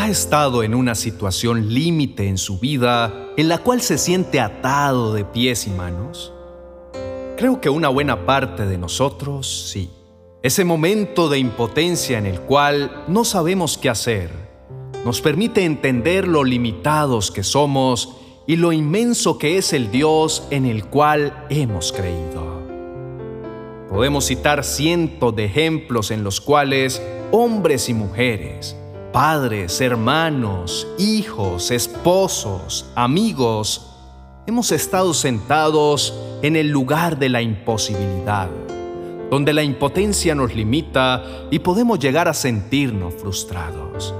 ¿Ha estado en una situación límite en su vida en la cual se siente atado de pies y manos? Creo que una buena parte de nosotros sí. Ese momento de impotencia en el cual no sabemos qué hacer nos permite entender lo limitados que somos y lo inmenso que es el Dios en el cual hemos creído. Podemos citar cientos de ejemplos en los cuales hombres y mujeres, padres, hermanos, hijos, esposos, amigos, hemos estado sentados en el lugar de la imposibilidad, donde la impotencia nos limita y podemos llegar a sentirnos frustrados.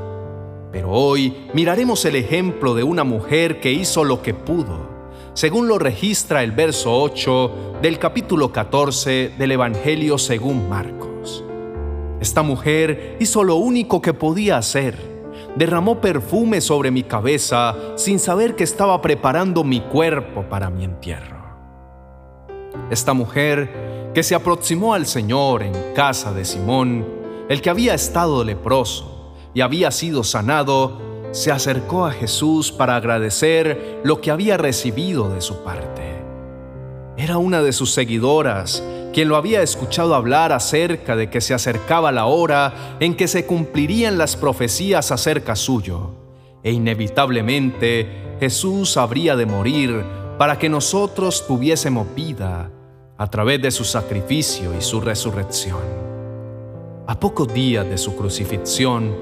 Pero hoy miraremos el ejemplo de una mujer que hizo lo que pudo, según lo registra el verso 8 del capítulo 14 del Evangelio según Marcos. Esta mujer hizo lo único que podía hacer. Derramó perfume sobre mi cabeza sin saber que estaba preparando mi cuerpo para mi entierro. Esta mujer que se aproximó al Señor en casa de Simón, el que había estado leproso y había sido sanado, se acercó a Jesús para agradecer lo que había recibido de su parte. Era una de sus seguidoras quien lo había escuchado hablar acerca de que se acercaba la hora en que se cumplirían las profecías acerca suyo, e inevitablemente Jesús habría de morir para que nosotros tuviésemos vida a través de su sacrificio y su resurrección. A pocos días de su crucifixión,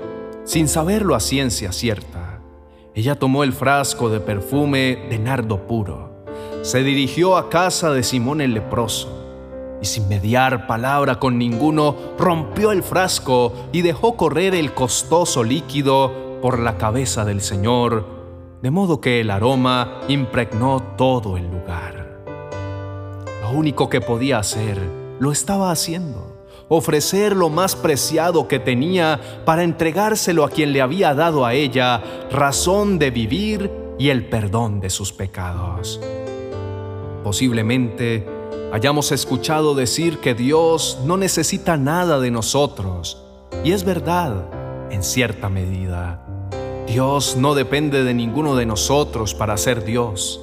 sin saberlo a ciencia cierta, ella tomó el frasco de perfume de nardo puro, se dirigió a casa de Simón el leproso, y sin mediar palabra con ninguno, rompió el frasco y dejó correr el costoso líquido por la cabeza del Señor, de modo que el aroma impregnó todo el lugar. Lo único que podía hacer, lo estaba haciendo, ofrecer lo más preciado que tenía para entregárselo a quien le había dado a ella razón de vivir y el perdón de sus pecados. Posiblemente, hayamos escuchado decir que Dios no necesita nada de nosotros. Y es verdad, en cierta medida. Dios no depende de ninguno de nosotros para ser Dios.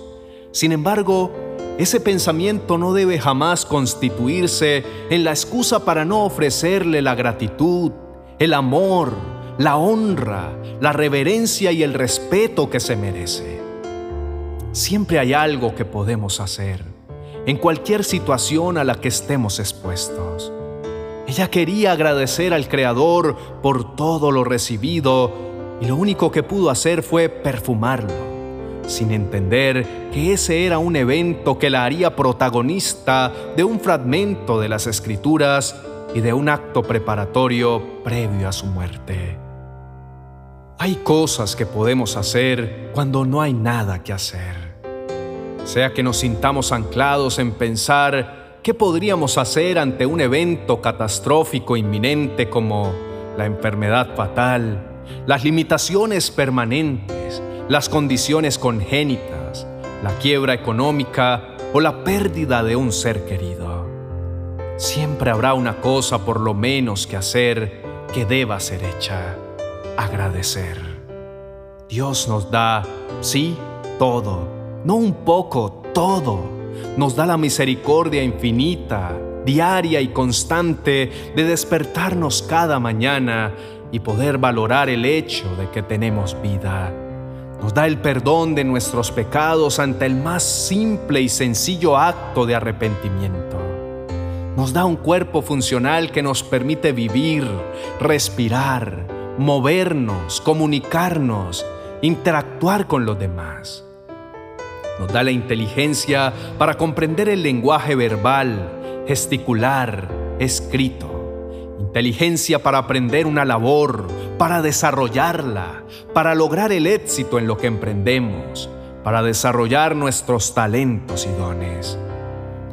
Sin embargo, ese pensamiento no debe jamás constituirse en la excusa para no ofrecerle la gratitud, el amor, la honra, la reverencia y el respeto que se merece. Siempre hay algo que podemos hacer en cualquier situación a la que estemos expuestos. Ella quería agradecer al Creador por todo lo recibido y lo único que pudo hacer fue perfumarlo, sin entender que ese era un evento que la haría protagonista de un fragmento de las Escrituras y de un acto preparatorio previo a su muerte. Hay cosas que podemos hacer cuando no hay nada que hacer sea que nos sintamos anclados en pensar qué podríamos hacer ante un evento catastrófico inminente como la enfermedad fatal, las limitaciones permanentes, las condiciones congénitas, la quiebra económica o la pérdida de un ser querido. Siempre habrá una cosa por lo menos que hacer que deba ser hecha, agradecer. Dios nos da, sí, todo no un poco, todo. Nos da la misericordia infinita, diaria y constante de despertarnos cada mañana y poder valorar el hecho de que tenemos vida. Nos da el perdón de nuestros pecados ante el más simple y sencillo acto de arrepentimiento. Nos da un cuerpo funcional que nos permite vivir, respirar, movernos, comunicarnos, interactuar con los demás. Nos da la inteligencia para comprender el lenguaje verbal, gesticular, escrito. Inteligencia para aprender una labor, para desarrollarla, para lograr el éxito en lo que emprendemos, para desarrollar nuestros talentos y dones.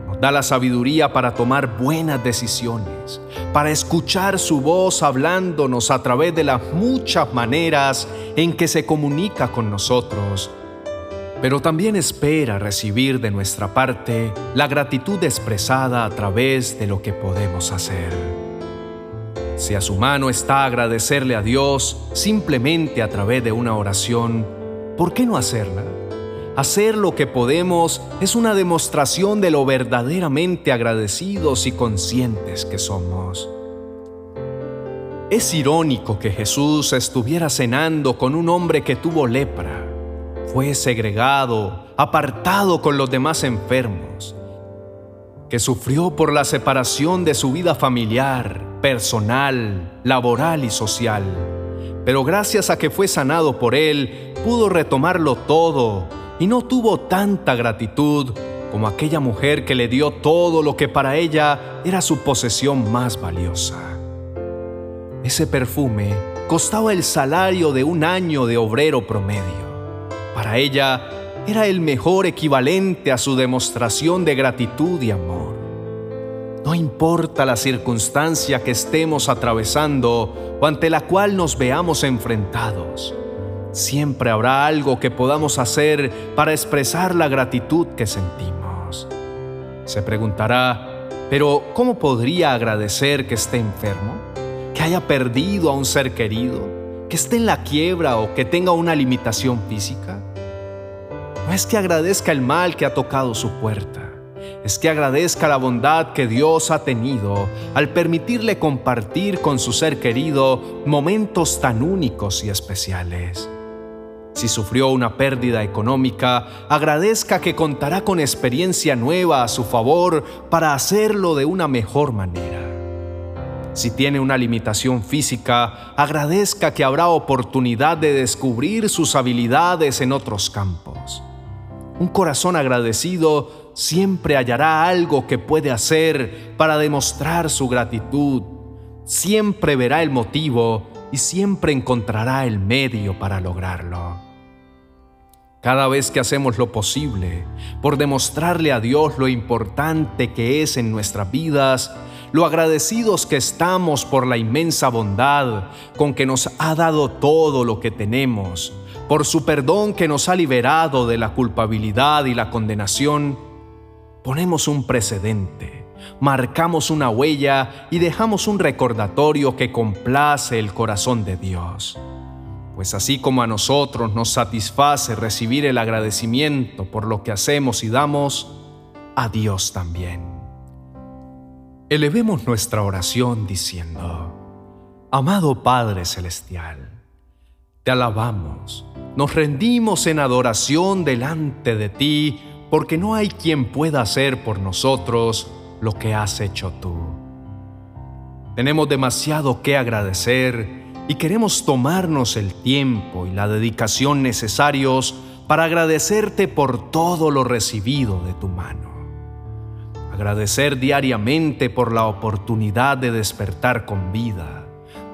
Nos da la sabiduría para tomar buenas decisiones, para escuchar su voz hablándonos a través de las muchas maneras en que se comunica con nosotros pero también espera recibir de nuestra parte la gratitud expresada a través de lo que podemos hacer. Si a su mano está agradecerle a Dios simplemente a través de una oración, ¿por qué no hacerla? Hacer lo que podemos es una demostración de lo verdaderamente agradecidos y conscientes que somos. Es irónico que Jesús estuviera cenando con un hombre que tuvo lepra. Fue segregado, apartado con los demás enfermos, que sufrió por la separación de su vida familiar, personal, laboral y social. Pero gracias a que fue sanado por él, pudo retomarlo todo y no tuvo tanta gratitud como aquella mujer que le dio todo lo que para ella era su posesión más valiosa. Ese perfume costaba el salario de un año de obrero promedio. Para ella era el mejor equivalente a su demostración de gratitud y amor. No importa la circunstancia que estemos atravesando o ante la cual nos veamos enfrentados, siempre habrá algo que podamos hacer para expresar la gratitud que sentimos. Se preguntará, pero ¿cómo podría agradecer que esté enfermo? ¿Que haya perdido a un ser querido? ¿Que esté en la quiebra o que tenga una limitación física? No es que agradezca el mal que ha tocado su puerta, es que agradezca la bondad que Dios ha tenido al permitirle compartir con su ser querido momentos tan únicos y especiales. Si sufrió una pérdida económica, agradezca que contará con experiencia nueva a su favor para hacerlo de una mejor manera. Si tiene una limitación física, agradezca que habrá oportunidad de descubrir sus habilidades en otros campos. Un corazón agradecido siempre hallará algo que puede hacer para demostrar su gratitud. Siempre verá el motivo y siempre encontrará el medio para lograrlo. Cada vez que hacemos lo posible por demostrarle a Dios lo importante que es en nuestras vidas, lo agradecidos que estamos por la inmensa bondad con que nos ha dado todo lo que tenemos, por su perdón que nos ha liberado de la culpabilidad y la condenación, ponemos un precedente marcamos una huella y dejamos un recordatorio que complace el corazón de Dios. Pues así como a nosotros nos satisface recibir el agradecimiento por lo que hacemos y damos, a Dios también. Elevemos nuestra oración diciendo, Amado Padre Celestial, te alabamos, nos rendimos en adoración delante de ti, porque no hay quien pueda hacer por nosotros lo que has hecho tú. Tenemos demasiado que agradecer y queremos tomarnos el tiempo y la dedicación necesarios para agradecerte por todo lo recibido de tu mano. Agradecer diariamente por la oportunidad de despertar con vida,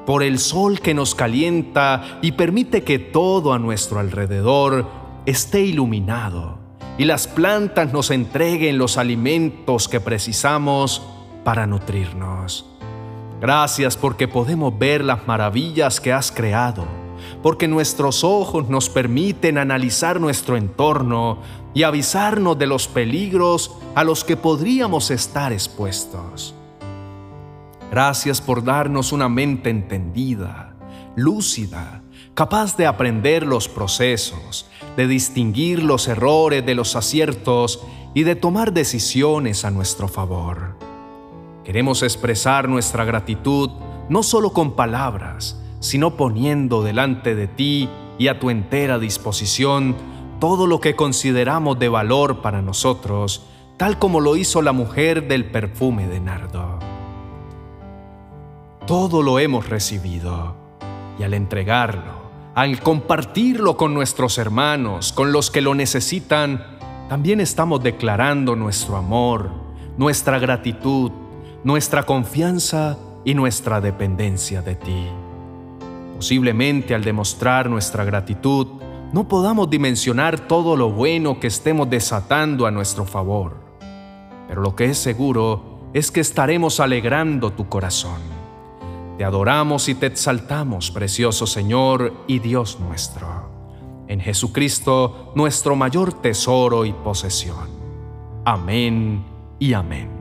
por el sol que nos calienta y permite que todo a nuestro alrededor esté iluminado y las plantas nos entreguen los alimentos que precisamos para nutrirnos. Gracias porque podemos ver las maravillas que has creado, porque nuestros ojos nos permiten analizar nuestro entorno y avisarnos de los peligros a los que podríamos estar expuestos. Gracias por darnos una mente entendida, lúcida, capaz de aprender los procesos, de distinguir los errores de los aciertos y de tomar decisiones a nuestro favor. Queremos expresar nuestra gratitud no solo con palabras, sino poniendo delante de ti y a tu entera disposición todo lo que consideramos de valor para nosotros, tal como lo hizo la mujer del perfume de nardo. Todo lo hemos recibido y al entregarlo, al compartirlo con nuestros hermanos, con los que lo necesitan, también estamos declarando nuestro amor, nuestra gratitud, nuestra confianza y nuestra dependencia de ti. Posiblemente al demostrar nuestra gratitud, no podamos dimensionar todo lo bueno que estemos desatando a nuestro favor, pero lo que es seguro es que estaremos alegrando tu corazón te adoramos y te exaltamos, precioso Señor y Dios nuestro. En Jesucristo, nuestro mayor tesoro y posesión. Amén y amén.